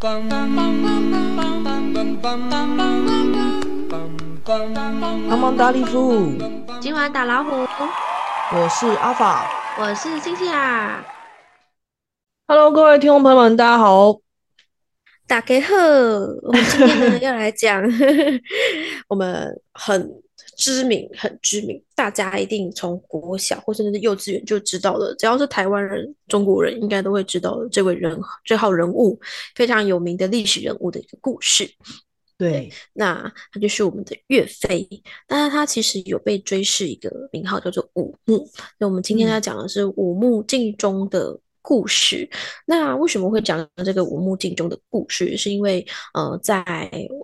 帮忙打礼服，今晚打老虎，我是阿法，我是星星啊。Hello，各位听众朋友们，大家好。打开后，我们今天呢要来讲我们很知名、很知名，大家一定从国小或者是幼稚园就知道了，只要是台湾人、中国人，应该都会知道的这位人这号人物，非常有名的历史人物的一个故事。对，那他就是我们的岳飞，但是他其实有被追谥一个名号叫做武穆。那我们今天要讲的是武穆敬忠的。故事，那为什么会讲这个五木镜中的故事？是因为呃，在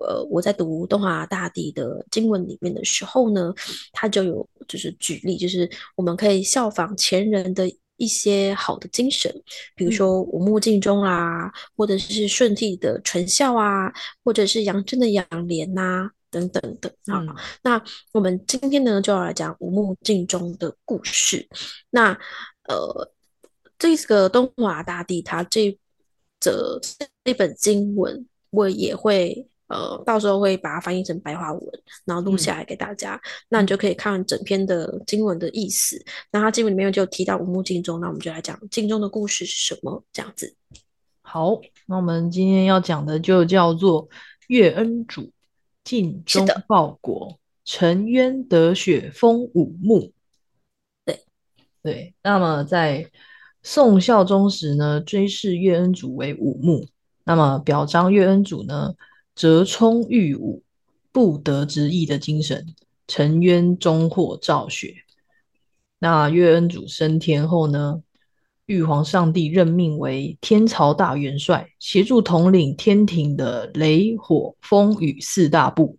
呃我在读东华大帝的经文里面的时候呢，他就有就是举例，就是我们可以效仿前人的一些好的精神，比如说五木镜中啊，或者是顺帝的纯孝啊，或者是杨真的杨莲呐，等等的啊。那我们今天呢就要来讲五木镜中的故事。那呃。这个东华大帝，他这这这本经文，我也会呃，到时候会把它翻译成白话文，然后录下来给大家。那你就可以看整篇的经文的意思。那他经文里面就提到五木镜中，那我们就来讲镜中的故事是什么这样子。好，那我们今天要讲的就叫做岳恩主尽忠报国，沉冤得雪封五木。对对，那么在。宋孝宗时呢，追谥岳恩主为武穆，那么表彰岳恩主呢，折冲御武，不得之意的精神，沉冤终获昭雪。那岳恩主升天后呢，玉皇上帝任命为天朝大元帅，协助统领天庭的雷火风雨四大部。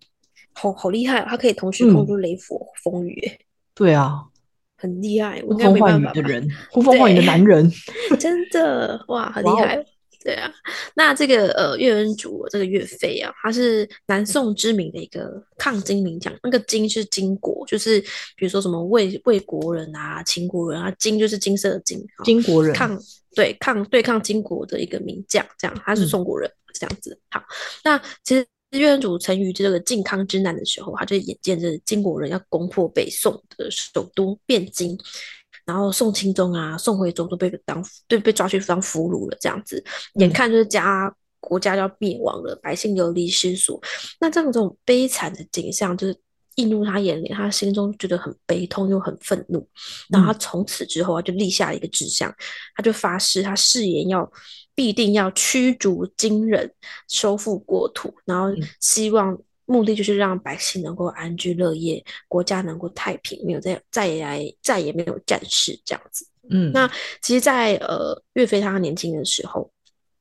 好好厉害，他可以同时控制雷火风雨。对啊。很厉害，呼风唤雨的人，呼风唤雨的男人，真的哇，很厉害。对啊，那这个呃岳恩主这个岳飞啊，他是南宋知名的一个抗金名将。那个金是金国，就是比如说什么魏魏国人啊、秦国人啊，金就是金色的金，金国人抗对抗对抗金国的一个名将，这样他是宋国人这样子。好，那其实。岳恩主曾于这个靖康之难的时候，他就眼见着金国人要攻破北宋的首都汴京，然后宋钦宗啊、宋徽宗都被当对被抓去当俘虏了，这样子，眼看就是家国家要灭亡了，百姓流离失所，那这样这种悲惨的景象就是映入他眼里，他心中觉得很悲痛又很愤怒，然后他从此之后他就立下了一个志向，他就发誓，他誓言要。必定要驱逐金人，收复国土，然后希望目的就是让百姓能够安居乐业，国家能够太平，没有再再来再也没有战事这样子。嗯，那其实，在呃岳飞他年轻的时候，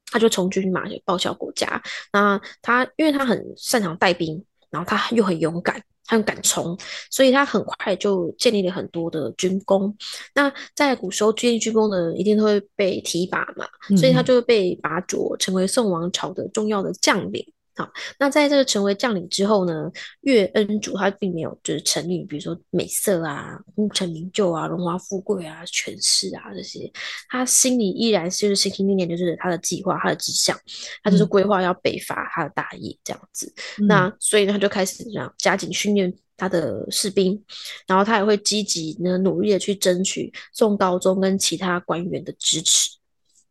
他就从军嘛，就报效国家。那他因为他很擅长带兵，然后他又很勇敢。他很敢冲，所以他很快就建立了很多的军功。那在古时候建立军功的一定都会被提拔嘛，所以他就会被拔擢成为宋王朝的重要的将领。好，那在这个成为将领之后呢，岳恩主他并没有就是沉溺，比如说美色啊、功成名就啊、荣华富贵啊、权势啊这些，他心里依然是心心念念就是他的计划、他的志向，他就是规划要北伐他的大业这样子。那所以呢，他就开始这样加紧训练他的士兵，然后他也会积极呢努力的去争取宋高宗跟其他官员的支持。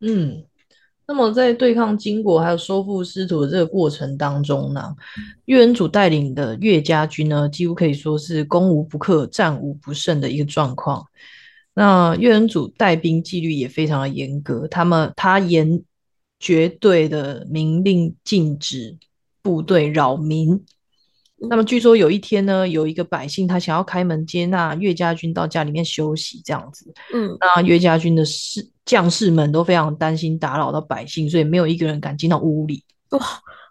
嗯。那么，在对抗金国还有收复失土的这个过程当中呢，岳恩主带领的岳家军呢，几乎可以说是攻无不克、战无不胜的一个状况。那岳恩主带兵纪律也非常的严格，他们他严绝对的明令禁止部队扰民。那么据说有一天呢，有一个百姓他想要开门接纳岳家军到家里面休息，这样子。嗯，那岳家军的士将士们都非常担心打扰到百姓，所以没有一个人敢进到屋里。哇，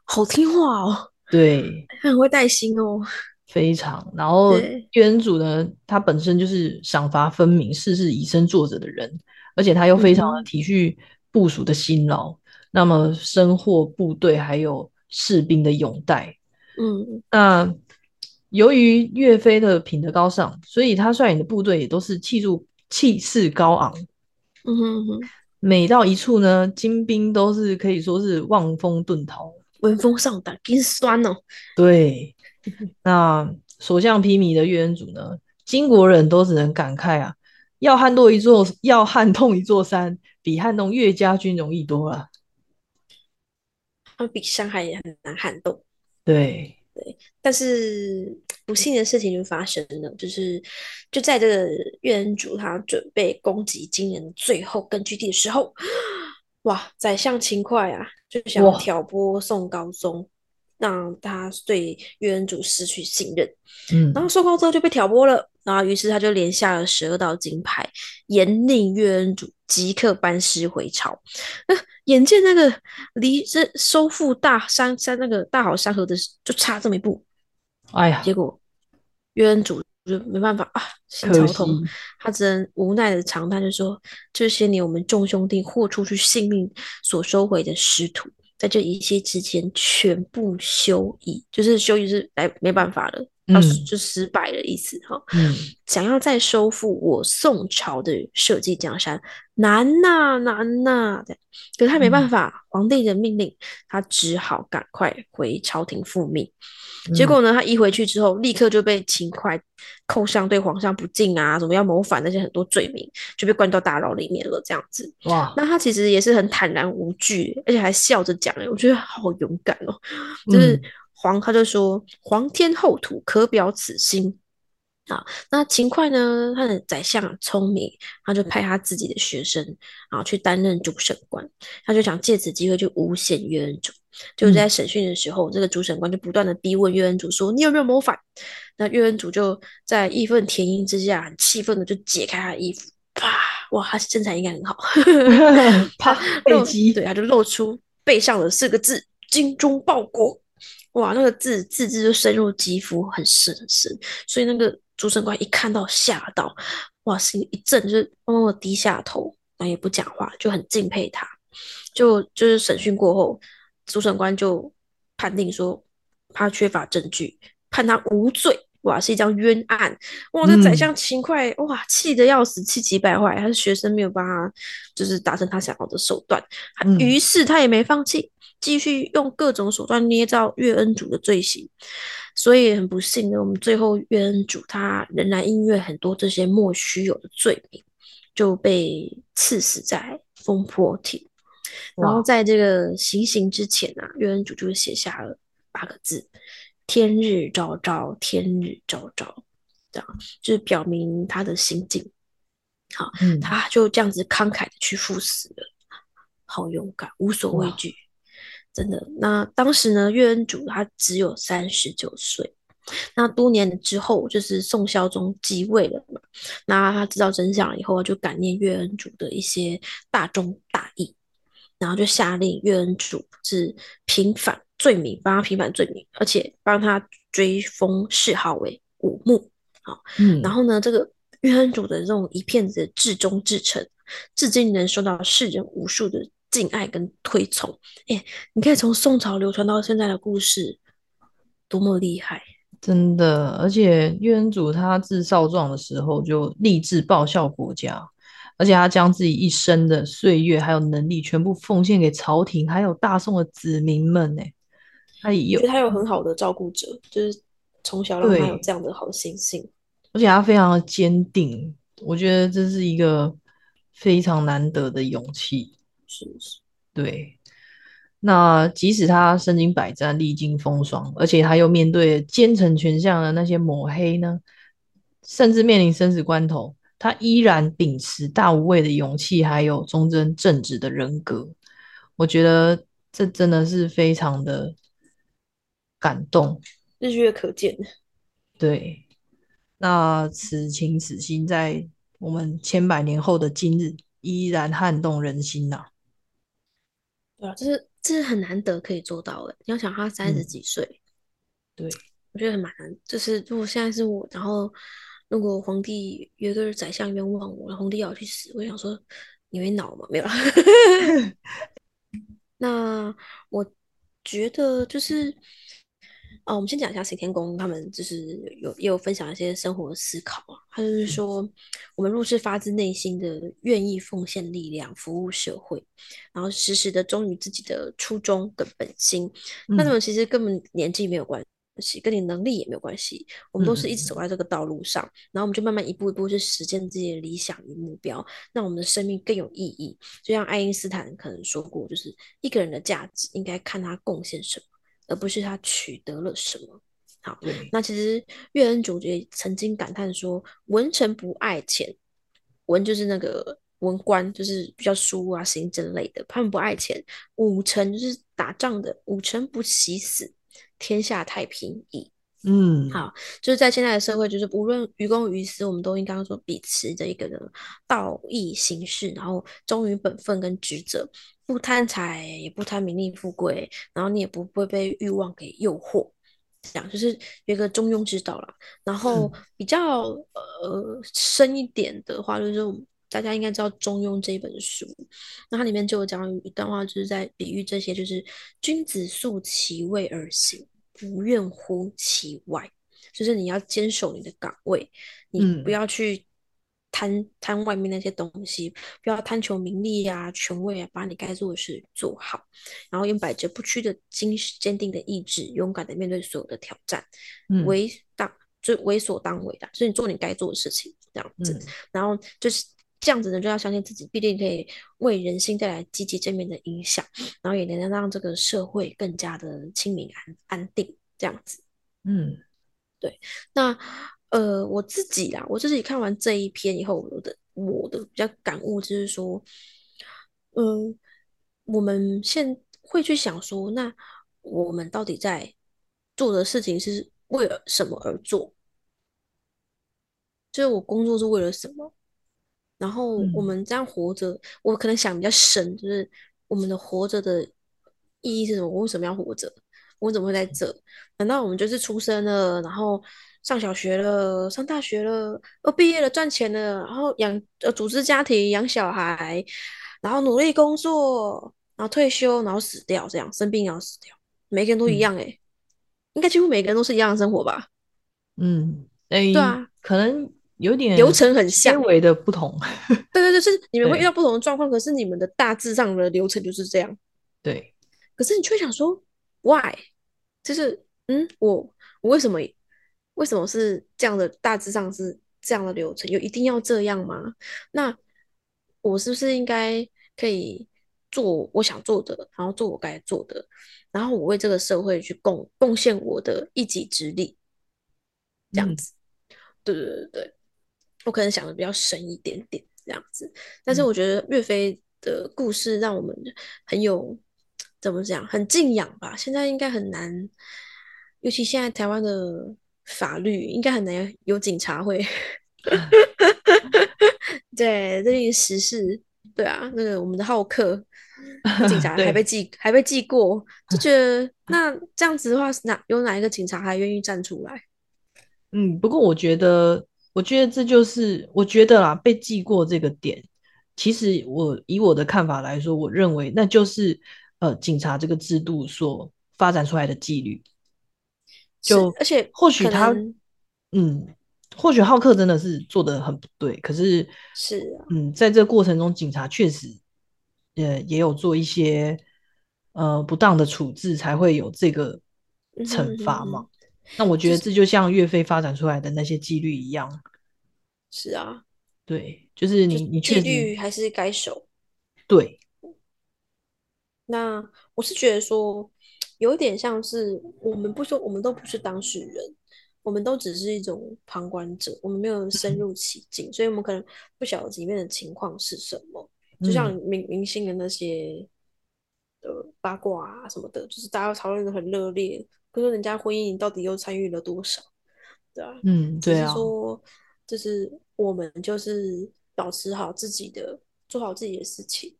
好听话哦！对，很会带薪哦，非常。然后岳恩主呢，他本身就是赏罚分明、事事以身作则的人，而且他又非常的体恤部属的辛劳，那么深获部队还有士兵的拥戴。嗯，那由于岳飞的品德高尚，所以他率领的部队也都是气度气势高昂。嗯哼哼，每到一处呢，金兵都是可以说是望风遁逃，闻风丧胆，心酸哦。对，那所向披靡的岳恩主呢，金国人都只能感慨啊，要撼动一座，要撼动一座山，比撼动岳家军容易多了。他比上海也很难撼动。对。对，但是不幸的事情就发生了，就是就在这个岳人主他准备攻击金人最后根据地的时候，哇，宰相秦桧啊，就想挑拨宋高宗，让他对岳恩主失去信任。嗯，然后宋高宗就被挑拨了。然后，于是他就连下了十二道金牌，严令岳恩主即刻班师回朝。那眼见那个离这收复大山山那个大好山河的就差这么一步，哎呀！结果岳恩主就没办法啊，心绞痛，他只能无奈的长叹，就说：这些年我们众兄弟豁出去性命所收回的师徒。在这一切之前，全部休矣，就是休矣是来没办法了，要就失败的意思哈。想要再收复我宋朝的社稷江山，难呐难呐对。可是他没办法，皇帝的命令，他只好赶快回朝廷复命。结果呢，他一回去之后，立刻就被秦桧扣上对皇上不敬啊，什么要谋反那些很多罪名，就被关到大牢里面了。这样子，哇！那他其实也是很坦然无惧，而且还笑着讲，我觉得好勇敢哦。就是皇，他就说：“皇天厚土，可表此心。”啊，那秦桧呢？他的宰相聪明，他就派他自己的学生啊去担任主审官，他就想借此机会去诬陷岳恩主。就是在审讯的时候，这个主审官就不断的逼问岳恩主说：“你有没有谋反？”那岳恩主就在义愤填膺之下，很气愤的就解开他的衣服，啪！哇，他身材应该很好，啪，背肌，对，他就露出背上的四个字：“精忠报国。”哇，那个字字字就深入肌肤，很深很深，所以那个。主审官一看到吓到，哇，心一震，就是默默低下头，然后也不讲话，就很敬佩他。就就是审讯过后，主审官就判定说他缺乏证据，判他无罪。哇，是一张冤案。哇，那宰相秦桧哇，气得要死，气急败坏。他的学生没有办法，就是达成他想要的手段。于是他也没放弃，继续用各种手段捏造岳恩主的罪行。所以很不幸的，我们最后岳恩主他仍然因为很多这些莫须有的罪名，就被刺死在风波亭。然后在这个行刑之前啊，岳恩主就写下了八个字：“天日昭昭，天日昭昭。”这样就是表明他的心境。好，他就这样子慷慨的去赴死了，好勇敢，无所畏惧。真的，那当时呢，岳恩主他只有三十九岁。那多年之后，就是宋孝宗继位了嘛。那他知道真相以后，就感念岳恩主的一些大忠大义，然后就下令岳恩主是平反罪名，帮他平反罪名，而且帮他追封谥号为武穆。好，嗯，然后呢，这个岳恩主的这种一片子至忠至诚，至今能受到世人无数的。敬爱跟推崇，哎，你可以从宋朝流传到现在的故事，多么厉害！真的，而且岳恩主他自少壮的时候就立志报效国家，而且他将自己一生的岁月还有能力全部奉献给朝廷，还有大宋的子民们。呢。他有，他有很好的照顾者，就是从小让他有这样的好心性，而且他非常的坚定，我觉得这是一个非常难得的勇气。是是，对。那即使他身经百战、历经风霜，而且他又面对奸臣权相的那些抹黑呢，甚至面临生死关头，他依然秉持大无畏的勇气，还有忠贞正直的人格。我觉得这真的是非常的感动，日月可见。对，那此情此心，在我们千百年后的今日，依然撼动人心呐。对啊，这是这是很难得可以做到的。你要想他三十几岁，对我觉得很蛮难。就是如果现在是我，然后如果皇帝有一个宰相冤枉我，皇帝要去死，我想说你没脑吗？没有。那我觉得就是哦，我们先讲一下行天宫，他们就是有也有分享一些生活思考啊。他就是说，我们若是发自内心的愿意奉献力量，服务社会，然后时时的忠于自己的初衷跟本心，那么其实根本年纪没有关系，跟你能力也没有关系。我们都是一直走在这个道路上，然后我们就慢慢一步一步去实践自己的理想与目标，让我们的生命更有意义。就像爱因斯坦可能说过，就是一个人的价值应该看他贡献什么。而不是他取得了什么。好，那其实岳恩主角曾经感叹说：“文臣不爱钱，文就是那个文官，就是比较书啊、行政类的，他们不爱钱。武臣就是打仗的，武臣不喜死，天下太平矣。”嗯，好，就是在现在的社会，就是无论于公于私，我们都应该说秉持的一个的道义行事，然后忠于本分跟职责。不贪财，也不贪名利富贵，然后你也不会被欲望给诱惑，这样就是有一个中庸之道啦。然后比较呃深一点的话，就是大家应该知道《中庸》这一本书，那它里面就有讲一段话，就是在比喻这些，就是君子素其位而行，不愿乎其外，就是你要坚守你的岗位，你不要去。贪贪外面那些东西，不要贪求名利啊、权位啊，把你该做的事做好，然后用百折不屈的精坚定的意志，勇敢的面对所有的挑战，为当就为所当为的，所以你做你该做的事情，这样子，然后就是这样子呢，就要相信自己，必定可以为人心带来积极正面的影响，然后也能让这个社会更加的清明安安定，这样子，嗯，对，那。呃，我自己啦，我自己看完这一篇以后，我的我的比较感悟就是说，嗯，我们现会去想说，那我们到底在做的事情是为了什么而做？就是我工作是为了什么？然后我们这样活着，我可能想比较深，就是我们的活着的意义是什么？我为什么要活着？我怎么会在这？难道我们就是出生了，然后？上小学了，上大学了，呃，毕业了，赚钱了，然后养呃组织家庭，养小孩，然后努力工作，然后退休，然后死掉，这样生病要死掉，每个人都一样哎，应该几乎每个人都是一样的生活吧？嗯，对啊，可能有点流程很像，微的不同。对对对，是你们会遇到不同的状况，可是你们的大致上的流程就是这样。对，可是你却想说，why？就是嗯，我我为什么？为什么是这样的？大致上是这样的流程，有一定要这样吗？那我是不是应该可以做我想做的，然后做我该做的，然后我为这个社会去贡贡献我的一己之力，这样子？对对对对，我可能想的比较深一点点这样子，但是我觉得岳飞的故事让我们很有怎么讲，很敬仰吧。现在应该很难，尤其现在台湾的。法律应该很难有警察会，对，这个时事，对啊，那个我们的好客警察 还被记，还被记过，就觉得那这样子的话，哪有哪一个警察还愿意站出来？嗯，不过我觉得，我觉得这就是我觉得啦，被记过这个点，其实我以我的看法来说，我认为那就是呃，警察这个制度所发展出来的纪律。就而且或许他，嗯，或许浩克真的是做的很不对，可是是嗯，在这个过程中，警察确实呃也有做一些呃不当的处置，才会有这个惩罚嘛。那我觉得这就像岳飞发展出来的那些纪律一样。是啊，对，就是你你纪律还是该守。对。那我是觉得说。有点像是我们不说，我们都不是当事人，我们都只是一种旁观者，我们没有深入其境，所以我们可能不晓得里面的情况是什么。就像明明星的那些的八卦啊什么的，就是大家讨论的很热烈，可是人家婚姻到底又参与了多少？对啊，嗯，对啊，说就是我们就是保持好自己的，做好自己的事情，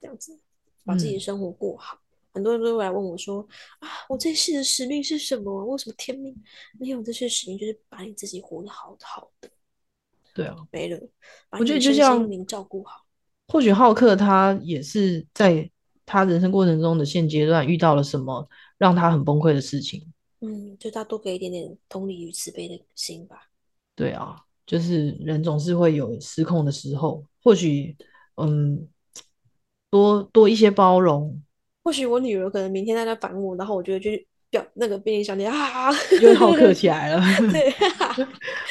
这样子把自己的生活过好。很多人都会来问我说：“啊，我这世的使命是什么？为什么天命没有这些使命？就是把你自己活得好好的。”对啊，没了。我觉得就像照顾好。或许浩克他也是在他人生过程中的现阶段遇到了什么让他很崩溃的事情，嗯，就他多给一点点同理与慈悲的心吧。对啊，就是人总是会有失控的时候，或许嗯，多多一些包容，或许我女儿可能明天在那烦我，然后我觉得去表那个便利商店啊，又好客起来了。对，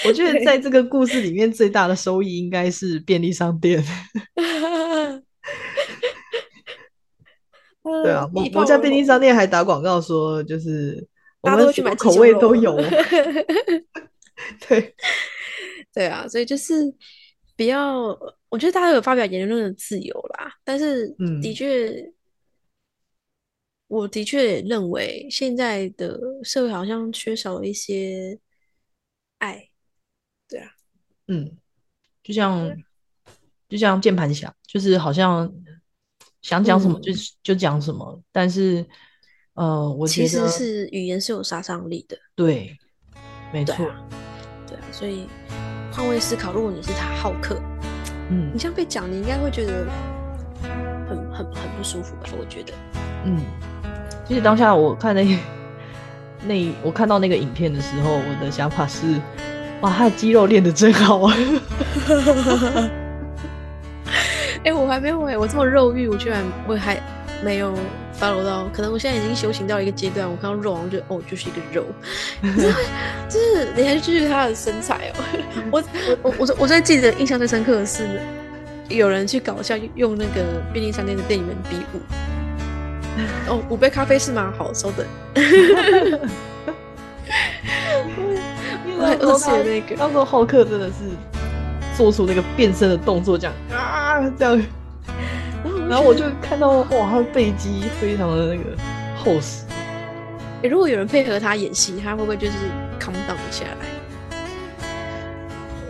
我觉得在这个故事里面最大的收益应该是便利商店。对啊，某某家便利商店还打广告说，就是我们什么口味都有。对，对啊，所以就是比较，我觉得大家有发表言论的自由啦，但是的确，我的确认为现在的社会好像缺少了一些爱。对啊，嗯，就像就像键盘侠，就是好像想讲什么就就讲什么，但是呃，我其实是语言是有杀伤力的。对，没错。对啊，所以换位思考，如果你是他好客，嗯，你这样被讲，你应该会觉得很很很不舒服吧？我觉得，嗯，其实当下我看那那我看到那个影片的时候，我的想法是，哇，他的肌肉练得真好啊！哎，我还没有哎，我这么肉欲，我居然我还没有。follow 到，可能我现在已经修行到一个阶段，我看到肉，我就哦，就是一个肉，就是你还是继续他的身材哦。我我我我最记得印象最深刻的是，有人去搞笑用那个便利商店的店员比武。哦，五杯咖啡是吗？好，稍等。我写那个，到时候浩克真的是做出那个变身的动作，这样啊，这样。然后我就看到哇，他的背肌非常的那个厚实。哎，如果有人配合他演戏，他会不会就是 calm down 下来？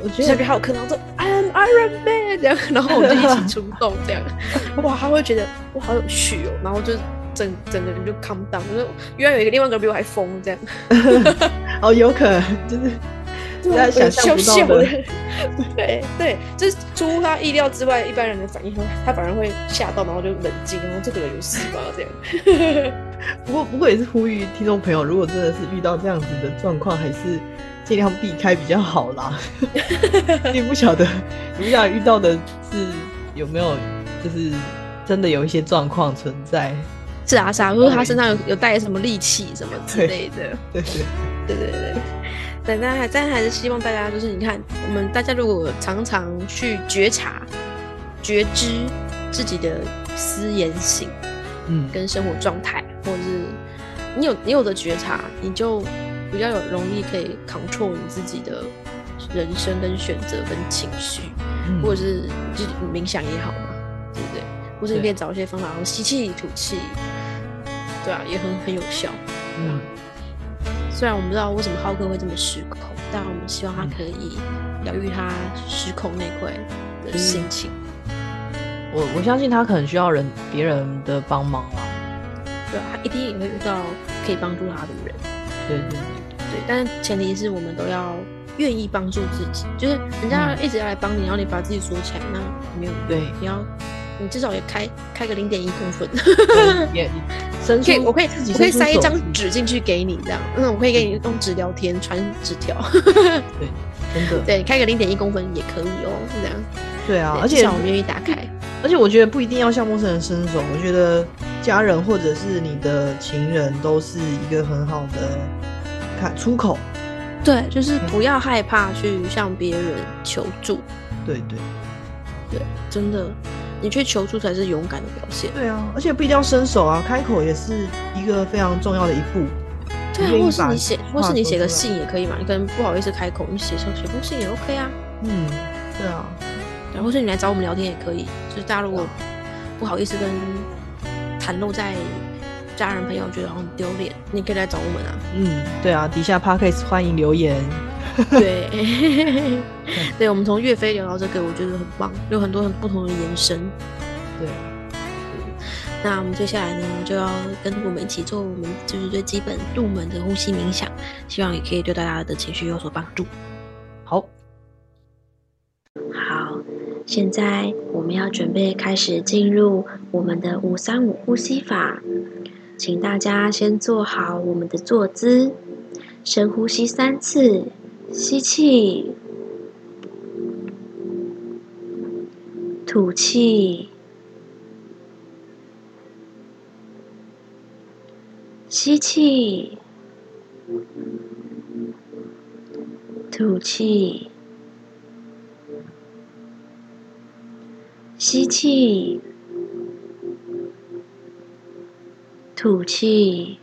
我觉得特别好看，然后说 I'm Iron Man 这样，然后我们就一起出动这样。哇，他会觉得哇好有趣哦，然后就整整个人就 calm down，就是原来有一个另外一个比我还疯这样。哦，有可能就是。大家想象不到的，对对，就是出乎他意料之外，一般人的反应，他反而会吓到，然后就冷静，然后这个人有事吧？这样。不过不过也是呼吁听众朋友，如果真的是遇到这样子的状况，还是尽量避开比较好啦。你不晓得，你不晓得遇到的是有没有，就是真的有一些状况存在。是啊是啊，如果他身上有有带什么利器什么之类的，对对对对对。对，但还但还是希望大家，就是你看，我们大家如果常常去觉察、觉知自己的思言行，嗯，跟生活状态，或者是你有你有的觉察，你就比较有容易可以 control 你自己的人生跟选择跟情绪，或者是就冥想也好嘛，对不对？或者你可以找一些方法，然后吸气吐气，对啊，也很很有效，嗯。虽然我们不知道为什么浩哥会这么失控，但我们希望他可以疗愈他失控那块的心情。我我相信他可能需要人别人的帮忙啦。对啊，他一定也会遇到可以帮助他的人。对对对对，但是前提是我们都要愿意帮助自己。就是人家一直要来帮你，然后你把自己锁起来，那没有对，你要。你至少也开开个零点一公分，也可以，我可以我可以塞一张纸进去给你，这样，嗯，我可以给你用纸聊天，传纸条，对，真的，对，开个零点一公分也可以哦，这样，对啊，而且我们愿意打开，而且我觉得不一定要向陌生人伸手，我觉得家人或者是你的情人都是一个很好的看出口，对，就是不要害怕去向别人求助，对对。对，真的。你去求助才是勇敢的表现。对啊，而且不一定要伸手啊，开口也是一个非常重要的一步。对啊，或是你写，或是你写个信也可以嘛。你可能不好意思开口，你写写写封信也 OK 啊。嗯，对啊。然后是你来找我们聊天也可以，就是大家如果不好意思跟袒露在家人朋友觉得很丢脸，你可以来找我们啊。嗯，对啊，底下 Podcast 欢迎留言。对，对，我们从岳飞聊到这个，我觉得很棒，有很多很不同的延伸。对，那我们接下来呢，就要跟我们一起做我们就是最基本入门的呼吸冥想，希望也可以对大家的情绪有所帮助。好，好，现在我们要准备开始进入我们的五三五呼吸法，请大家先做好我们的坐姿。深呼吸三次，吸气，吐气，吸气，吐气，吸气，吐气。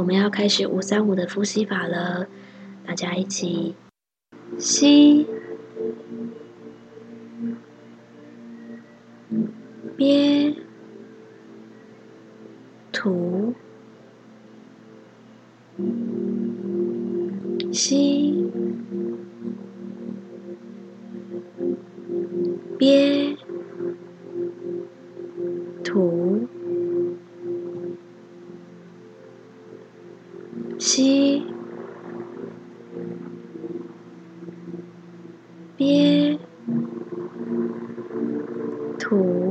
我们要开始五三五的呼吸法了，大家一起吸，憋，吐，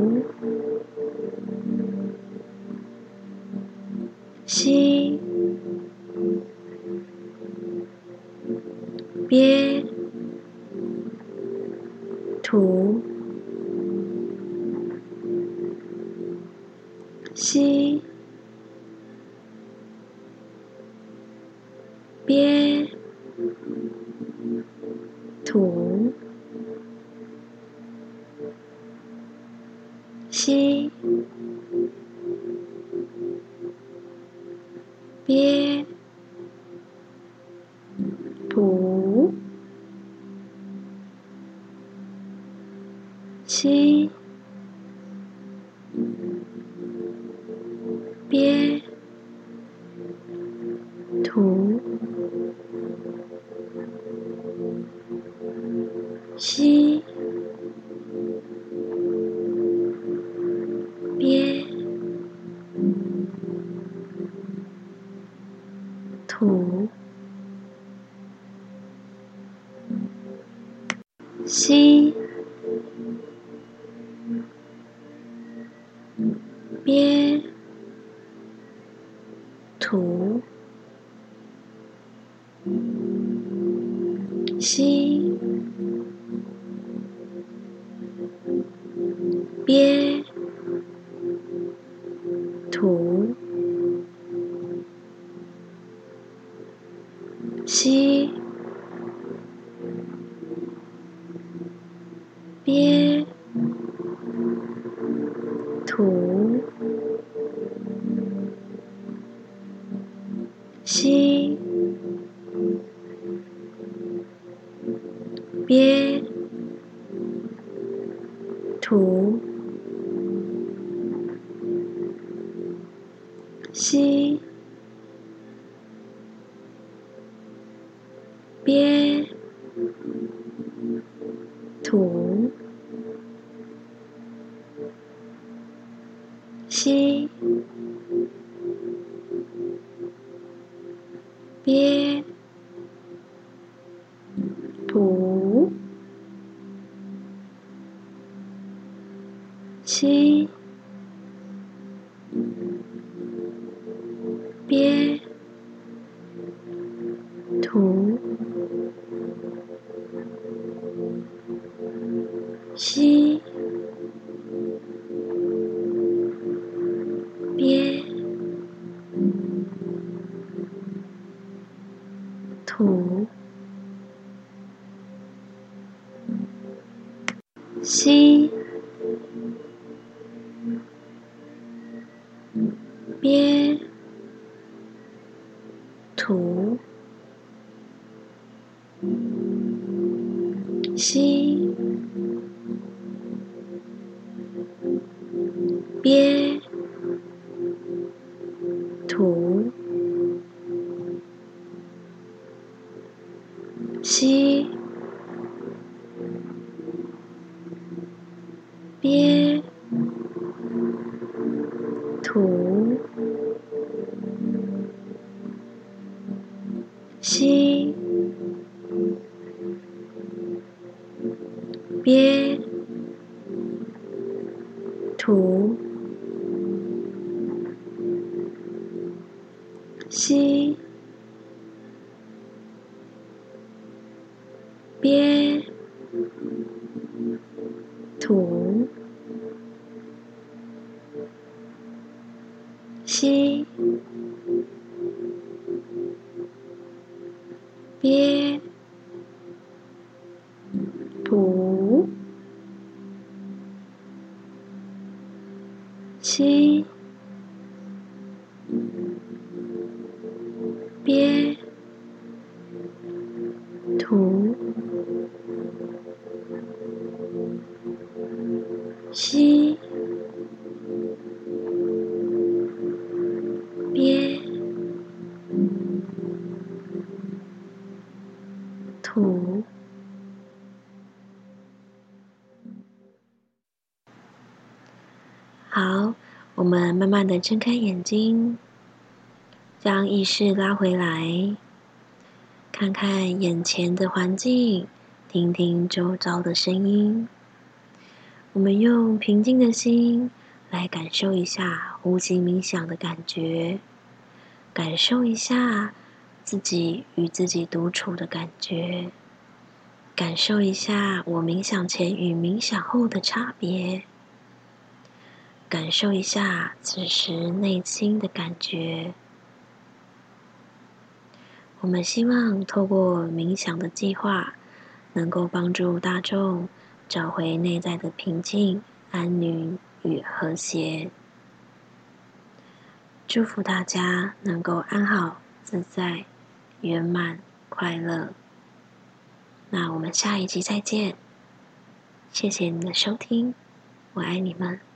吸，吸。憋，慢慢的睁开眼睛。将意识拉回来，看看眼前的环境，听听周遭的声音。我们用平静的心来感受一下呼吸冥想的感觉，感受一下自己与自己独处的感觉，感受一下我冥想前与冥想后的差别，感受一下此时内心的感觉。我们希望透过冥想的计划，能够帮助大众找回内在的平静、安宁与和谐。祝福大家能够安好、自在、圆满、快乐。那我们下一集再见，谢谢你的收听，我爱你们。